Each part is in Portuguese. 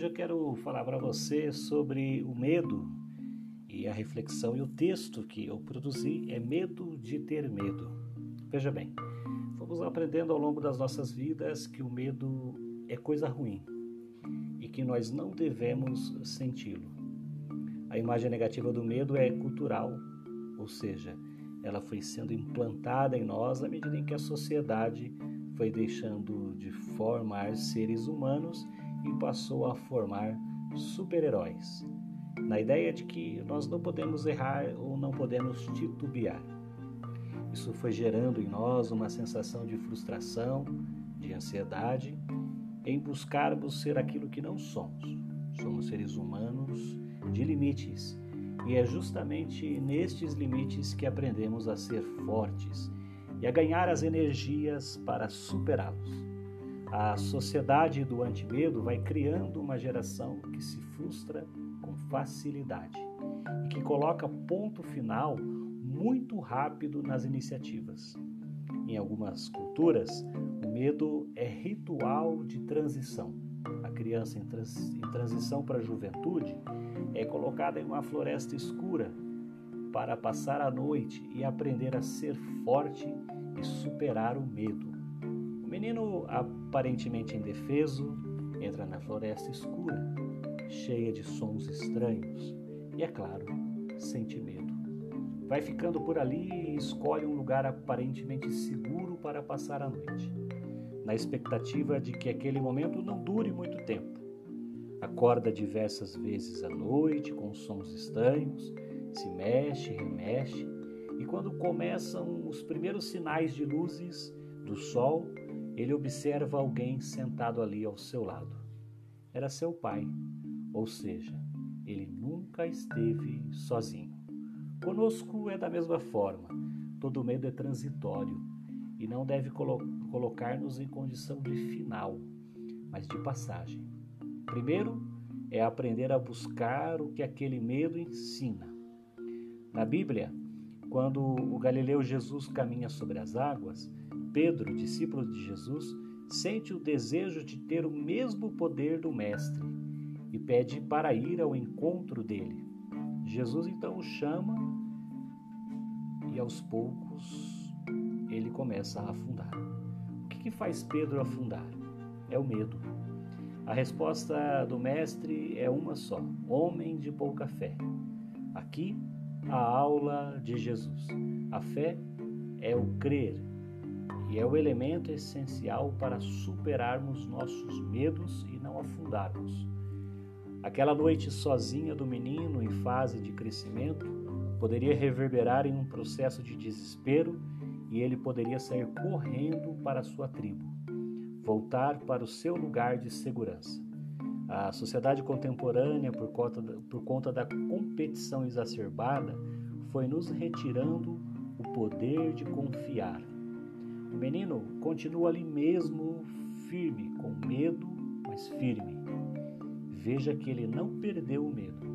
Hoje eu quero falar para você sobre o medo e a reflexão e o texto que eu produzi é Medo de Ter Medo. Veja bem, vamos aprendendo ao longo das nossas vidas que o medo é coisa ruim e que nós não devemos senti-lo. A imagem negativa do medo é cultural, ou seja, ela foi sendo implantada em nós à medida em que a sociedade foi deixando de formar seres humanos e passou a formar super-heróis, na ideia de que nós não podemos errar ou não podemos titubear. Isso foi gerando em nós uma sensação de frustração, de ansiedade, em buscarmos ser aquilo que não somos. Somos seres humanos de limites, e é justamente nestes limites que aprendemos a ser fortes e a ganhar as energias para superá-los. A sociedade do antimedo vai criando uma geração que se frustra com facilidade e que coloca ponto final muito rápido nas iniciativas. Em algumas culturas, o medo é ritual de transição. A criança em, trans, em transição para a juventude é colocada em uma floresta escura para passar a noite e aprender a ser forte e superar o medo menino, aparentemente indefeso, entra na floresta escura, cheia de sons estranhos e, é claro, sente medo. Vai ficando por ali e escolhe um lugar aparentemente seguro para passar a noite, na expectativa de que aquele momento não dure muito tempo. Acorda diversas vezes à noite com sons estranhos, se mexe, remexe, e quando começam os primeiros sinais de luzes do sol, ele observa alguém sentado ali ao seu lado. Era seu pai, ou seja, ele nunca esteve sozinho. Conosco é da mesma forma. Todo medo é transitório e não deve colo colocar-nos em condição de final, mas de passagem. Primeiro é aprender a buscar o que aquele medo ensina. Na Bíblia, quando o galileu Jesus caminha sobre as águas, Pedro, discípulo de Jesus, sente o desejo de ter o mesmo poder do Mestre e pede para ir ao encontro dele. Jesus então o chama e aos poucos ele começa a afundar. O que, que faz Pedro afundar? É o medo. A resposta do Mestre é uma só: homem de pouca fé. Aqui, a aula de Jesus. A fé é o crer, e é o elemento essencial para superarmos nossos medos e não afundarmos. Aquela noite sozinha do menino em fase de crescimento poderia reverberar em um processo de desespero e ele poderia sair correndo para sua tribo, voltar para o seu lugar de segurança. A sociedade contemporânea, por conta por conta da competição exacerbada, foi nos retirando o poder de confiar o menino continua ali mesmo, firme, com medo, mas firme. Veja que ele não perdeu o medo,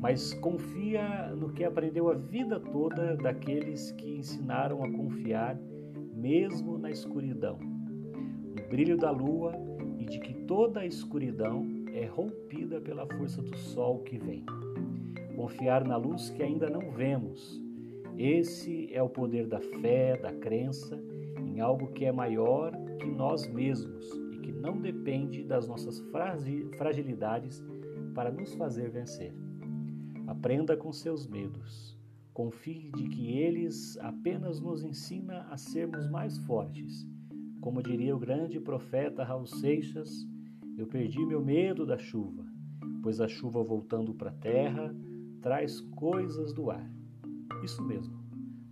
mas confia no que aprendeu a vida toda daqueles que ensinaram a confiar, mesmo na escuridão, no brilho da lua e de que toda a escuridão é rompida pela força do sol que vem. Confiar na luz que ainda não vemos. Esse é o poder da fé, da crença algo que é maior que nós mesmos e que não depende das nossas fragilidades para nos fazer vencer. Aprenda com seus medos. Confie de que eles apenas nos ensina a sermos mais fortes. Como diria o grande profeta Raul Seixas, eu perdi meu medo da chuva, pois a chuva voltando para a terra traz coisas do ar. Isso mesmo,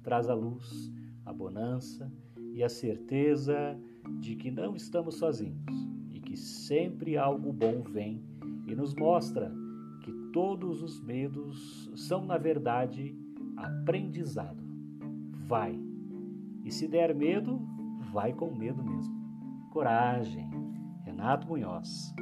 traz a luz, a bonança e a certeza de que não estamos sozinhos e que sempre algo bom vem e nos mostra que todos os medos são, na verdade, aprendizado. Vai. E se der medo, vai com medo mesmo. Coragem. Renato Munhoz.